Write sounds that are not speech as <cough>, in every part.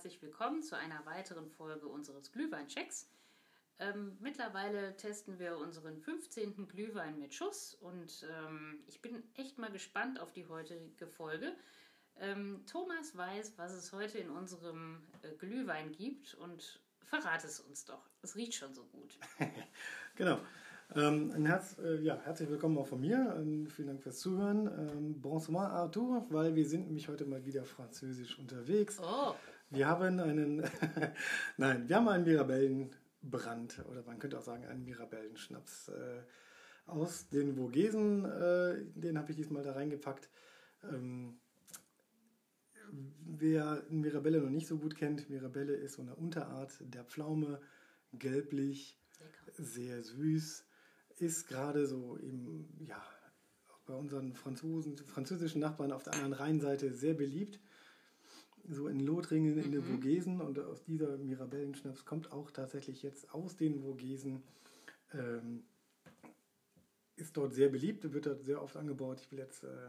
Herzlich willkommen zu einer weiteren Folge unseres Glühweinchecks. Ähm, mittlerweile testen wir unseren 15. Glühwein mit Schuss und ähm, ich bin echt mal gespannt auf die heutige Folge. Ähm, Thomas weiß, was es heute in unserem äh, Glühwein gibt und verrate es uns doch. Es riecht schon so gut. <laughs> genau. Ähm, ein Herz, äh, ja, herzlich willkommen auch von mir. Ähm, vielen Dank fürs Zuhören. Ähm, bonsoir Arthur, weil wir sind nämlich heute mal wieder französisch unterwegs. Oh. Wir haben einen, <laughs> nein, wir haben einen Mirabellenbrand oder man könnte auch sagen einen Mirabellenschnaps äh, aus den Vogesen. Äh, den habe ich diesmal da reingepackt. Ähm, wer Mirabelle noch nicht so gut kennt, Mirabelle ist so eine Unterart der Pflaume, gelblich, Lecker. sehr süß ist gerade so eben, ja, bei unseren Franzosen, französischen Nachbarn auf der anderen Rheinseite sehr beliebt. So in Lothringen, in den Mhm. Vogesen und aus dieser Mirabellenschnaps kommt auch tatsächlich jetzt aus den Vogesen. Ähm, ist dort sehr beliebt, wird dort sehr oft angebaut. Ich will jetzt äh,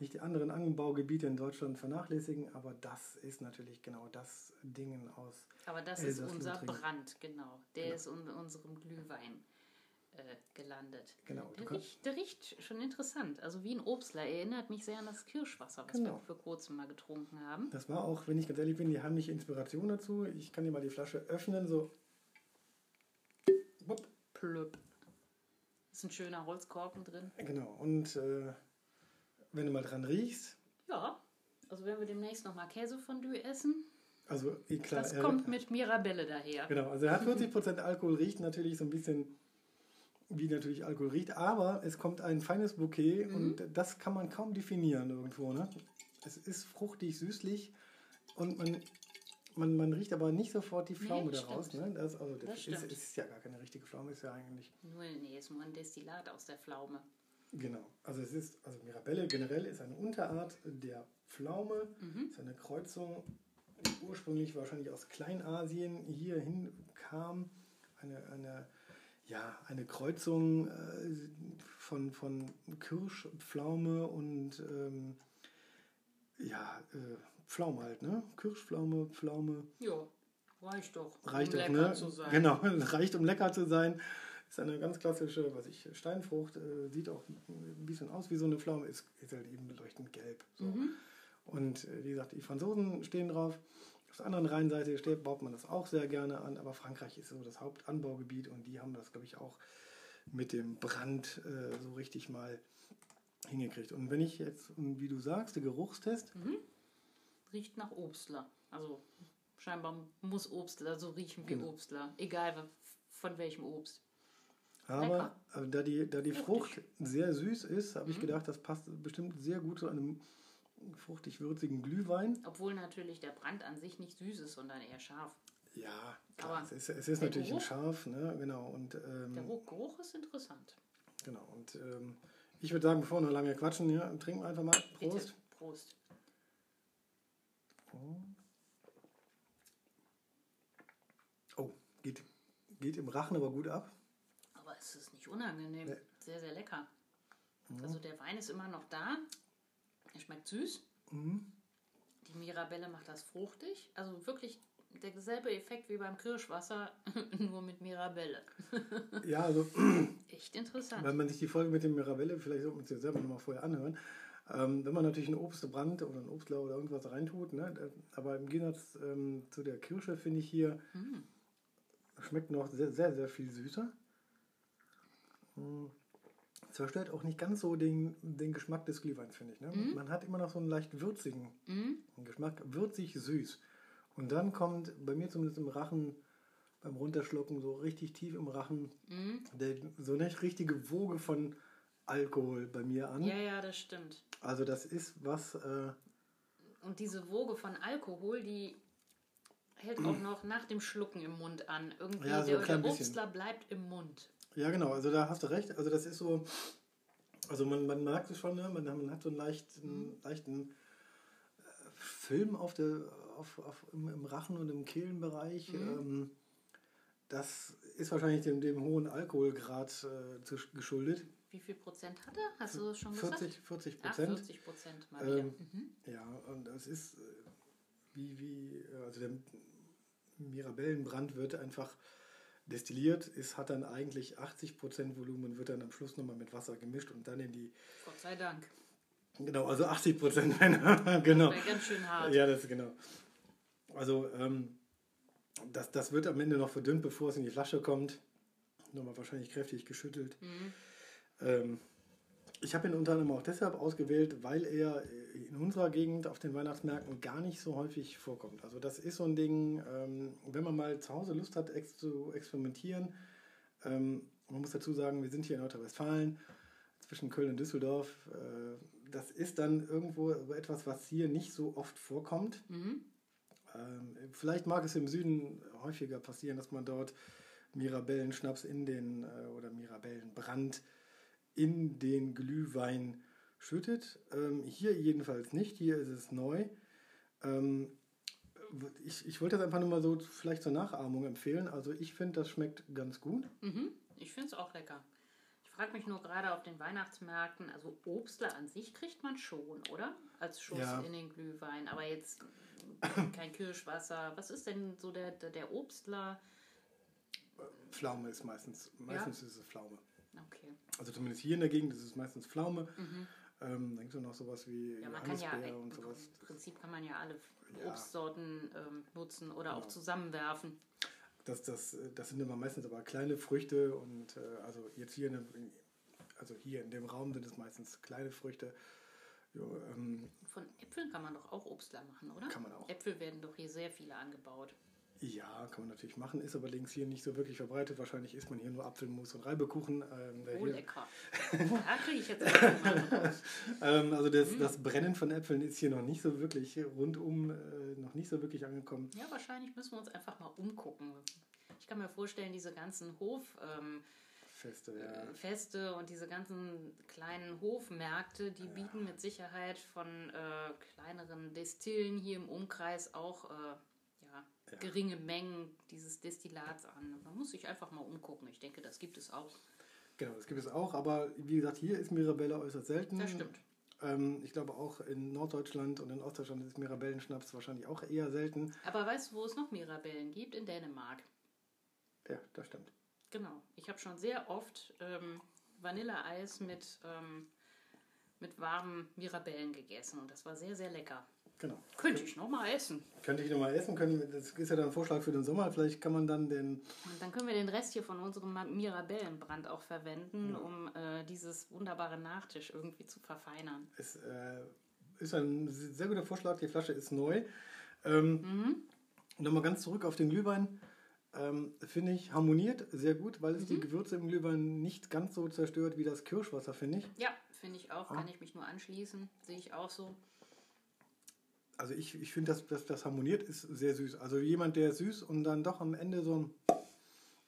nicht die anderen Anbaugebiete in Deutschland vernachlässigen, aber das ist natürlich genau das Ding aus Aber das ist Elsass, unser Lothringen. Brand, genau. Der Genau. ist in unserem Glühwein äh, gelandet. Genau, Der riecht, der riecht schon interessant. Also wie ein Obstler. Erinnert mich sehr an das Kirschwasser, was Genau. wir vor kurzem mal getrunken haben. Das war auch, wenn ich ganz ehrlich bin, die heimliche Inspiration dazu. Ich kann dir mal die Flasche öffnen, so. Wupp. Plöpp. Ist ein schöner Holzkorken drin. Genau. Und äh, wenn du mal dran riechst, Ja, also wenn wir demnächst nochmal Käsefondue essen, also eh klar, das er, kommt mit Mirabelle daher. genau, also er hat 40% Alkohol, riecht natürlich so ein bisschen wie natürlich Alkohol riecht, aber es kommt ein feines Bouquet Mhm. und das kann man kaum definieren irgendwo. Ne? Es ist fruchtig, süßlich und man, man, man riecht aber nicht sofort die Pflaume Nee, daraus. stimmt. Ne? Das, also das, Das ist, ist ja gar keine richtige Pflaume, ist ja eigentlich Nur, nee, ist nur ein Destillat aus der Pflaume. Genau. Also es ist, also Mirabelle generell ist eine Unterart der Pflaume. Mhm. ist eine Kreuzung, die ursprünglich wahrscheinlich aus Kleinasien hierhin kam. Eine, eine, ja, eine Kreuzung äh, von, von Kirsch, Pflaume und ähm, ja, äh, Pflaume halt, ne? Kirschpflaume, Pflaume. Ja, reicht doch. Reicht um doch, lecker ne? zu sein. Genau, <laughs> reicht um lecker zu sein. Ist eine ganz klassische, was ich, Steinfrucht, äh, sieht auch ein bisschen aus wie so eine Pflaume, ist, ist halt eben leuchtend gelb. So. Mhm. Und äh, wie gesagt, die Franzosen stehen drauf. Auf der anderen Rheinseite steht, baut man das auch sehr gerne an, aber Frankreich ist so das Hauptanbaugebiet und die haben das, glaube ich, auch mit dem Brand äh, so richtig mal hingekriegt. Und wenn ich jetzt, und wie du sagst, der Geruchstest, Riecht nach Obstler. Also scheinbar muss Obstler so riechen wie Genau. Obstler. Egal von welchem Obst. Aber Lecker. äh, da die, da die. Frucht sehr süß ist, habe ich Mhm. gedacht, das passt bestimmt sehr gut zu einem fruchtig-würzigen Glühwein. Obwohl natürlich der Brand an sich nicht süß ist, sondern eher scharf. Ja, klar, Aber es ist, es ist der natürlich ein Geruch? Scharf, ne? genau. Und, Der ähm, Geruch, Geruch ist interessant. genau, und ähm, ich würde sagen, bevor wir noch lange quatschen, ja, trinken wir einfach mal. Prost. Bitte. Prost. Oh, geht, geht im Rachen aber gut ab. Aber es ist nicht unangenehm. Nee. Sehr, sehr lecker. Also der Wein ist immer noch da. Er schmeckt süß. Mhm. Die Mirabelle macht das fruchtig. Also wirklich derselbe Effekt wie beim Kirschwasser, <laughs> nur mit Mirabelle. <laughs> Ja, also <clears throat> Echt interessant. Wenn man sich die Folge mit dem Mirabelle, vielleicht sollte man ja selber nochmal vorher anhören, ähm, wenn man natürlich einen Obstbrand oder einen Obstler oder irgendwas reintut, ne, aber im Gegensatz ähm, zu der Kirsche finde ich hier, Mm. schmeckt noch sehr, sehr, sehr viel süßer. Mm. Zerstört auch nicht ganz so den, den Geschmack des Glühweins, finde ich. Ne? Man hat immer noch so einen leicht würzigen Mm. Geschmack, würzig süß. Und dann kommt bei mir zumindest im Rachen beim Runterschlucken so richtig tief im Rachen Mm. der, so eine richtige Woge von Alkohol bei mir an. Ja, ja, das stimmt. Also das ist was, äh, Und diese Woge von Alkohol, die hält auch <clears throat> noch nach dem Schlucken im Mund an. Irgendwie Ja, so der, der. Obstler bleibt im Mund. Ja genau, also da hast du recht. Also das ist so, also man, man merkt es schon, ne? man, man hat so einen leichten, leichten äh, Film auf der, auf, auf, im, im Rachen und im Kehlenbereich. Ähm, das ist wahrscheinlich dem, dem hohen Alkoholgrad äh, zu, geschuldet. Wie viel Prozent hat er? Hast du das schon gesagt? 40, 40 Ach, Prozent. 40 Prozent mal wieder. Ähm, Mhm. Ja, und das ist, äh, wie, wie, also der Mirabellenbrand wird einfach destilliert, ist, hat dann eigentlich 80% Volumen, wird dann am Schluss nochmal mit Wasser gemischt und dann in die. Gott sei Dank. Genau, also 80 Prozent <laughs> genau. Das ganz schön hart. Ja, das ist genau. Also, ähm, das, das wird am Ende noch verdünnt, bevor es in die Flasche kommt. Nochmal wahrscheinlich kräftig geschüttelt. Mhm. Ähm, ich habe ihn unter anderem auch deshalb ausgewählt, weil er in unserer Gegend auf den Weihnachtsmärkten gar nicht so häufig vorkommt. Also das ist so ein Ding, ähm, wenn man mal zu Hause Lust hat ex zu experimentieren. Ähm, man muss dazu sagen, wir sind hier in Nordrhein-Westfalen zwischen Köln und Düsseldorf. Äh, das ist dann irgendwo etwas, was hier nicht so oft vorkommt. Mhm. Ähm, vielleicht mag es im Süden häufiger passieren, dass man dort Mirabellenschnaps in den äh, oder Mirabellenbrand in den Glühwein schüttet. Ähm, hier jedenfalls nicht, hier ist es neu. Ähm, ich, ich wollte das einfach nur mal so vielleicht zur Nachahmung empfehlen. Also ich finde, das schmeckt ganz gut. Mhm. Ich finde es auch lecker. Ich frage mich nur gerade auf den Weihnachtsmärkten, also Obstler an sich kriegt man schon, oder? Als Schuss Ja. in den Glühwein, aber jetzt <coughs> kein Kirschwasser. Was ist denn so der, der, der Obstler? Pflaume ist meistens, meistens ist es Pflaume. Okay. Also zumindest hier in der Gegend ist es meistens Pflaume. Mhm. Ähm, dann gibt es noch sowas wie Ja, man kann ja, im und sowas. Prinzip kann man ja alle. Obstsorten ähm, nutzen oder auch Genau. zusammenwerfen. Das, das, das sind immer meistens aber kleine Früchte und äh, also jetzt hier in dem, also hier in dem Raum sind es meistens kleine Früchte. Jo, ähm, Von Äpfeln kann man doch auch Obstler machen, oder? Kann man auch. Äpfel werden doch hier sehr viele angebaut. Ja, kann man natürlich machen, ist aber links hier nicht so wirklich verbreitet. Wahrscheinlich isst man hier nur Apfelmus und Reibekuchen. Ähm, Oh, hier, lecker. <laughs> Da kriege ich jetzt ähm, also das, Mhm. das Brennen von Äpfeln ist hier noch nicht so wirklich rundum, äh, noch nicht so wirklich angekommen. Ja, wahrscheinlich müssen wir uns einfach mal umgucken. Ich kann mir vorstellen, diese ganzen Hoffeste ähm, Feste, ja. äh, Feste und diese ganzen kleinen Hofmärkte, die bieten mit Sicherheit von äh, kleineren Destillen hier im Umkreis auch äh, ja, geringe Mengen dieses Destillats an. Man muss sich einfach mal umgucken. Ich denke, das gibt es auch. Genau, das gibt es auch, aber wie gesagt, hier ist Mirabelle äußerst selten. Das stimmt. Ähm, ich glaube auch in Norddeutschland und in Ostdeutschland ist Mirabellenschnaps wahrscheinlich auch eher selten. Aber weißt du, wo es noch Mirabellen gibt? In Dänemark. Ja, das stimmt. Genau. Ich habe schon sehr oft ähm, Vanilleeis mit, ähm, mit warmen Mirabellen gegessen und das war sehr, sehr lecker. Genau. Könnte ich noch mal essen. Könnte ich nochmal essen können. Das ist ja dann ein Vorschlag für den Sommer. Vielleicht kann man dann den. Und dann können wir den Rest hier von unserem Mirabellenbrand auch verwenden, um äh, dieses wunderbare Nachtisch irgendwie zu verfeinern. Es äh, ist ein sehr guter Vorschlag. Die Flasche ist neu. Ähm, Mhm. Nochmal ganz zurück auf den Glühwein. Ähm, finde ich harmoniert sehr gut, weil es die Gewürze im Glühwein nicht ganz so zerstört wie das Kirschwasser, finde ich. Ja, finde ich auch. Kann ich mich nur anschließen. Sehe ich auch so. Also ich, ich finde, dass, dass das harmoniert ist sehr süß. Also jemand, der süß und dann doch am Ende so einen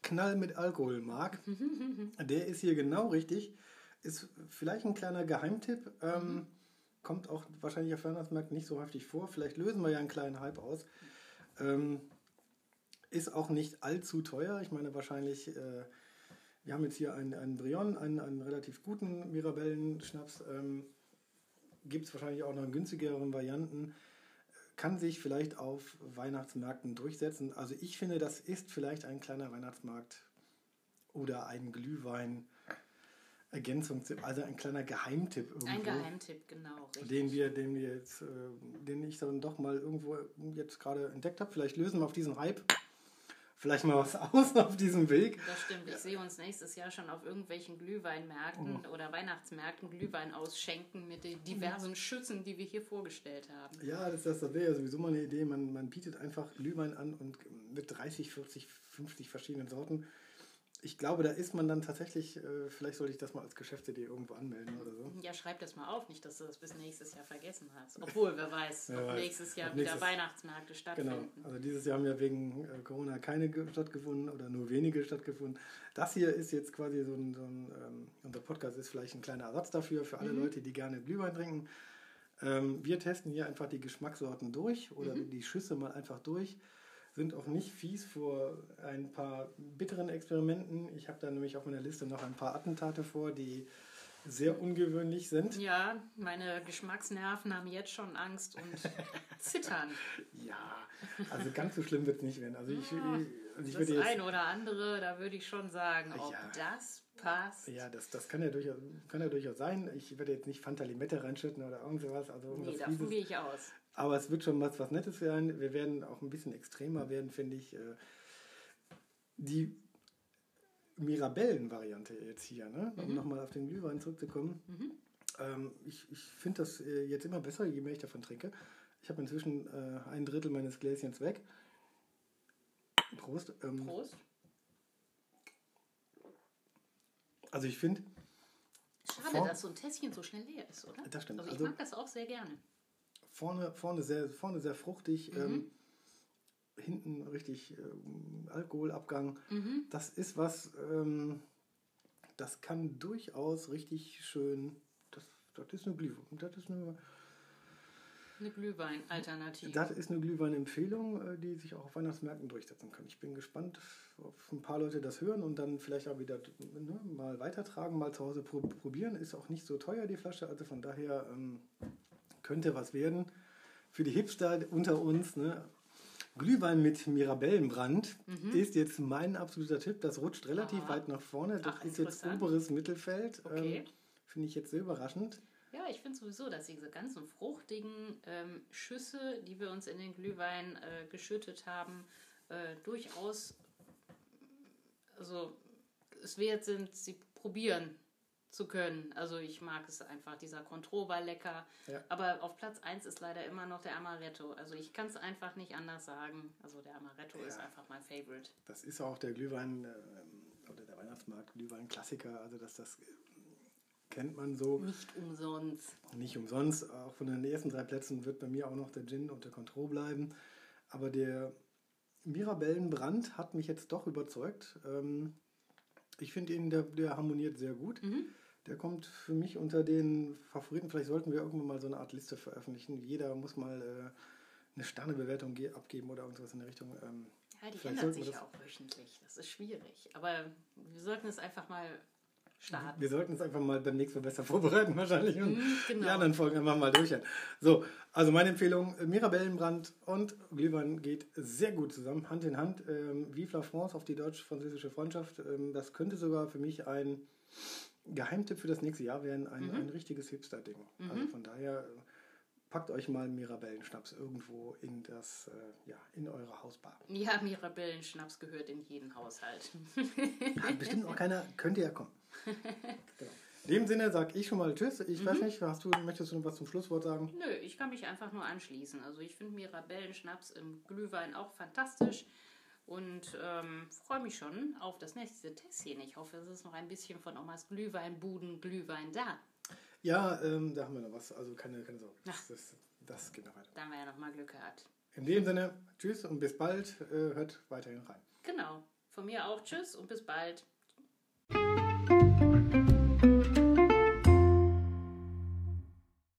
Knall mit Alkohol mag, <laughs> der ist hier genau richtig. Ist vielleicht ein kleiner Geheimtipp. Ähm, Kommt auch wahrscheinlich auf Weihnachtsmärkten nicht so häufig vor. Vielleicht lösen wir ja einen kleinen Hype aus. Ähm, ist auch nicht allzu teuer. Ich meine wahrscheinlich, äh, wir haben jetzt hier einen, einen Brion, einen, einen relativ guten Mirabellenschnaps. Ähm, Gibt es wahrscheinlich auch noch in günstigeren Varianten kann sich vielleicht auf Weihnachtsmärkten durchsetzen. Also ich finde, das ist vielleicht ein kleiner Weihnachtsmarkt oder ein Glühwein. Ergänzung, also ein kleiner Geheimtipp irgendwo, Ein Geheimtipp, genau. Richtig. den wir, den wir jetzt, äh, den ich dann doch mal irgendwo jetzt gerade entdeckt habe. Vielleicht lösen wir auf diesen Hype vielleicht mal was <laughs> aus auf diesem Weg. Das stimmt. Ich sehe uns nächstes Jahr schon auf irgendwelchen Glühweinmärkten Oh. oder Weihnachtsmärkten Glühwein ausschenken mit den diversen Schüssen, die wir hier vorgestellt haben. Ja, das, das, das wäre ja sowieso mal eine Idee. Man, man bietet einfach Glühwein an und mit 30, 40, 50 verschiedenen Sorten. Ich glaube, da ist man dann tatsächlich, äh, vielleicht sollte ich das mal als Geschäftsidee irgendwo anmelden oder so. Ja, schreib das mal auf, nicht, dass du das bis nächstes Jahr vergessen hast. Obwohl, wer weiß, <laughs> Wer ob weiß. nächstes Jahr Ob wieder nächstes- Weihnachtsmärkte Genau. stattfinden. Also dieses Jahr haben ja wegen äh, Corona keine ge- stattgefunden oder nur wenige stattgefunden. Das hier ist jetzt quasi so ein, so ein ähm, unser Podcast ist vielleicht ein kleiner Ersatz dafür, für alle Mhm. Leute, die gerne Glühwein trinken. Ähm, wir testen hier einfach die Geschmackssorten durch oder Mhm. die Schüsse mal einfach durch. Sind auch nicht fies vor ein paar bitteren Experimenten. Ich habe da nämlich auf meiner Liste noch ein paar Attentate vor, die sehr ungewöhnlich sind. Ja, meine Geschmacksnerven haben jetzt schon Angst und <laughs> zittern. Ja, also ganz so schlimm wird es nicht werden. Also ich, Ja, also ich das würde jetzt, ein oder andere, da würde ich schon sagen, ob Ja. das passt. ja, das, das kann ja, durchaus, kann ja durchaus sein. Ich werde jetzt nicht Fanta Limette reinschütten oder irgend sowas. Also Nee, davon Fieses. gehe ich aus. Aber es wird schon was, was Nettes sein. Wir werden auch ein bisschen extremer werden, finde ich. Äh, Die Mirabellen-Variante jetzt hier, ne? um Mhm. nochmal auf den Glühwein zurückzukommen. Ähm, ich ich finde das äh, jetzt immer besser, je mehr ich davon trinke. Ich habe inzwischen äh, ein Drittel meines Gläschens weg. Prost. Ähm, Prost. Also ich finde, Schade, dass so ein Tässchen so schnell leer ist, oder? Das stimmt. Also ich Also- mag das auch sehr gerne. Vorne, vorne, sehr, vorne sehr fruchtig, Mhm. ähm, hinten richtig ähm, Alkoholabgang. Mhm. Das ist was, ähm, das kann durchaus richtig schön, das, das ist eine Glühwein. Das ist eine, Eine Glühwein-Alternative. das ist eine Glühwein-Empfehlung, äh, die sich auch auf Weihnachtsmärkten durchsetzen kann. Ich bin gespannt, ob ein paar Leute das hören und dann vielleicht auch wieder ne, mal weitertragen, mal zu Hause pro probieren. Ist auch nicht so teuer, die Flasche, also von daher ähm, könnte was werden. Für die Hipster unter uns, ne? Glühwein mit Mirabellenbrand ist jetzt mein absoluter Tipp. Das rutscht relativ Mhm. Aha. weit nach vorne. Das Ach, ist jetzt oberes Mittelfeld. Okay. Ähm, Finde ich jetzt sehr überraschend. Ja, ich finde sowieso, dass diese ganzen fruchtigen ähm, Schüsse, die wir uns in den Glühwein äh, geschüttet haben, äh, durchaus also es wert sind, sie probieren zu können. Also ich mag es einfach. Dieser Contro war lecker. Ja. Aber auf Platz 1 ist leider immer noch der Amaretto. Also ich kann es einfach nicht anders sagen. Also der Amaretto ist Ja. einfach mein Favorite. Das ist auch der Glühwein ähm, oder der Weihnachtsmarkt Glühwein-Klassiker. Also das, das äh, kennt man so. Nicht umsonst. Nicht umsonst. Auch von den ersten drei Plätzen wird bei mir auch noch der Gin und der Contro bleiben. Aber der Mirabellenbrand hat mich jetzt doch überzeugt. Ähm, ich finde ihn, der, der harmoniert sehr gut. Mhm. Der kommt für mich unter den Favoriten. Vielleicht sollten wir irgendwann mal so eine Art Liste veröffentlichen. Jeder muss mal äh, eine Sternebewertung ge- abgeben oder irgendwas in der Richtung. Ähm, Ja, die ändert sich ja auch wöchentlich. Das ist schwierig. Aber wir sollten es einfach mal starten. Wir sollten es einfach mal beim nächsten Mal besser <laughs> vorbereiten wahrscheinlich und Mhm, genau. die anderen Folgen einfach mal durchhören. So, also meine Empfehlung, äh, Mirabellenbrand und Glühwein geht sehr gut zusammen, Hand in Hand. Ähm, Vive la France auf die deutsch-französische Freundschaft. Ähm, das könnte sogar für mich ein Geheimtipp für das nächste Jahr werden, ein, ein richtiges Hipster-Ding. Also von daher packt euch mal Mirabellenschnaps irgendwo in das, äh, ja, in eure Hausbar. Ja, Mirabellenschnaps gehört in jeden Haushalt. <laughs> Hat bestimmt auch keiner, könnte ja kommen. <laughs> Genau. In dem Sinne sage ich schon mal Tschüss. Ich weiß nicht, hast du, möchtest du noch was zum Schlusswort sagen? Nö, ich kann mich einfach nur anschließen. Also ich finde Mirabellenschnaps im Glühwein auch fantastisch und ähm, freue mich schon auf das nächste Tässchen. Ich hoffe, es ist noch ein bisschen von Omas Glühweinbuden Glühwein da. Ja, ähm, da haben wir noch was. Also keine, keine Sorge. Das, das, das geht noch weiter. Da haben wir ja noch mal Glück gehabt. In dem Sinne, tschüss und bis bald. Äh, hört weiterhin rein. Genau. Von mir auch Tschüss und bis bald.